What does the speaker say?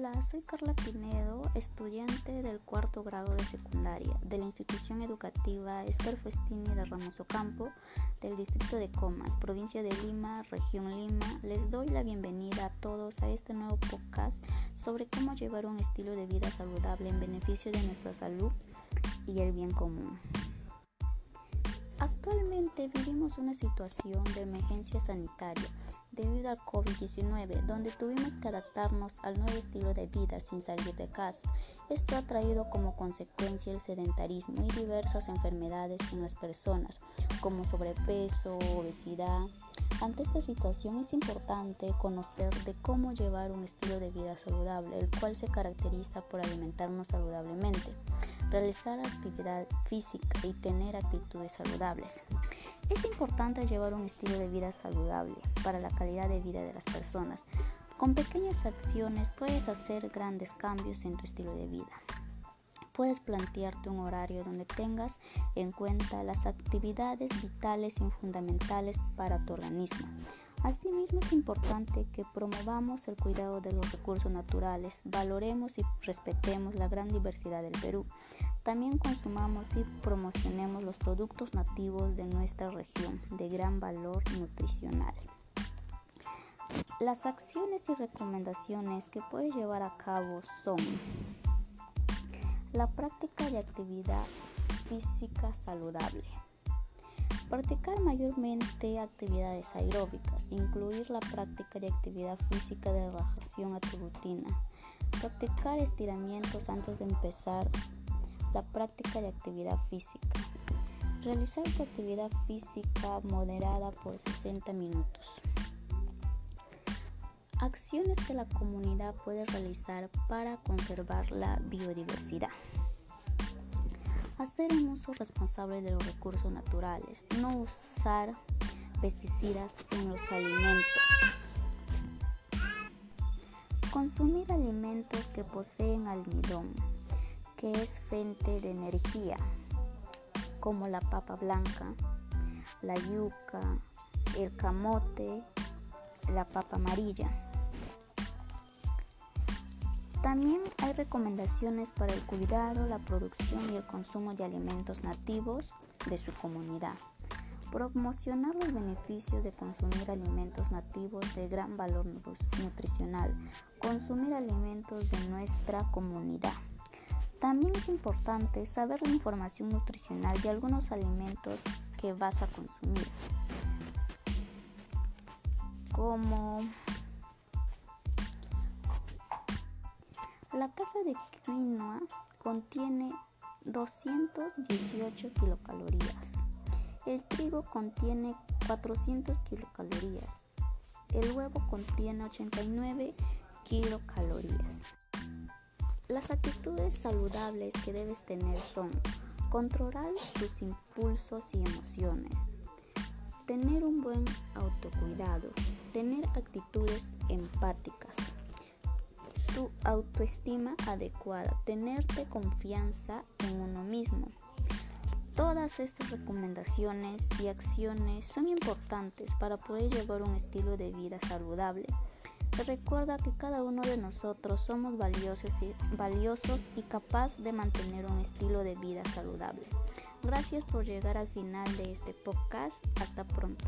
Hola, soy Carla Pinedo, estudiante del cuarto grado de secundaria de la institución educativa Esther Festini de Ramos Ocampo del distrito de Comas, provincia de Lima, región Lima. Les doy la bienvenida a todos a este nuevo podcast sobre cómo llevar un estilo de vida saludable en beneficio de nuestra salud y el bien común. Actualmente vivimos una situación de emergencia sanitaria debido al COVID-19, donde tuvimos que adaptarnos al nuevo estilo de vida sin salir de casa. Esto ha traído como consecuencia el sedentarismo y diversas enfermedades en las personas, como sobrepeso, obesidad. Ante esta situación es importante conocer de cómo llevar un estilo de vida saludable, el cual se caracteriza por alimentarnos saludablemente, realizar actividad física y tener actitudes saludables. Es importante llevar un estilo de vida saludable para la calidad de vida de las personas. Con pequeñas acciones puedes hacer grandes cambios en tu estilo de vida. Puedes plantearte un horario donde tengas en cuenta las actividades vitales y fundamentales para tu organismo. Asimismo es importante que promovamos el cuidado de los recursos naturales, valoremos y respetemos la gran diversidad del Perú. También consumamos y promocionemos los productos nativos de nuestra región de gran valor nutricional. Las acciones y recomendaciones que puedes llevar a cabo son la práctica de actividad física saludable. Practicar mayormente actividades aeróbicas, incluir la práctica de actividad física de relajación a tu rutina. Practicar estiramientos antes de empezar la práctica de actividad física. Realizar tu actividad física moderada por 60 minutos. Acciones que la comunidad puede realizar para conservar la biodiversidad. Hacer un uso responsable de los recursos naturales, no usar pesticidas en los alimentos, consumir alimentos que poseen almidón, que es fuente de energía, como la papa blanca, la yuca, el camote, la papa amarilla. También hay recomendaciones para el cuidado, la producción y el consumo de alimentos nativos de su comunidad. Promocionar los beneficios de consumir alimentos nativos de gran valor nutricional. Consumir alimentos de nuestra comunidad. También es importante saber la información nutricional de algunos alimentos que vas a consumir. Como La taza de quinoa contiene 218 kilocalorías. El trigo contiene 400 kilocalorías. El huevo contiene 89 kilocalorías. Las actitudes saludables que debes tener son controlar tus impulsos y emociones, tener un buen autocuidado, tener actitudes empáticas, tu autoestima adecuada, tenerte confianza en uno mismo. Todas estas recomendaciones y acciones son importantes para poder llevar un estilo de vida saludable. Recuerda que cada uno de nosotros somos valiosos y, valiosos y capaz de mantener un estilo de vida saludable. Gracias por llegar al final de este podcast. Hasta pronto.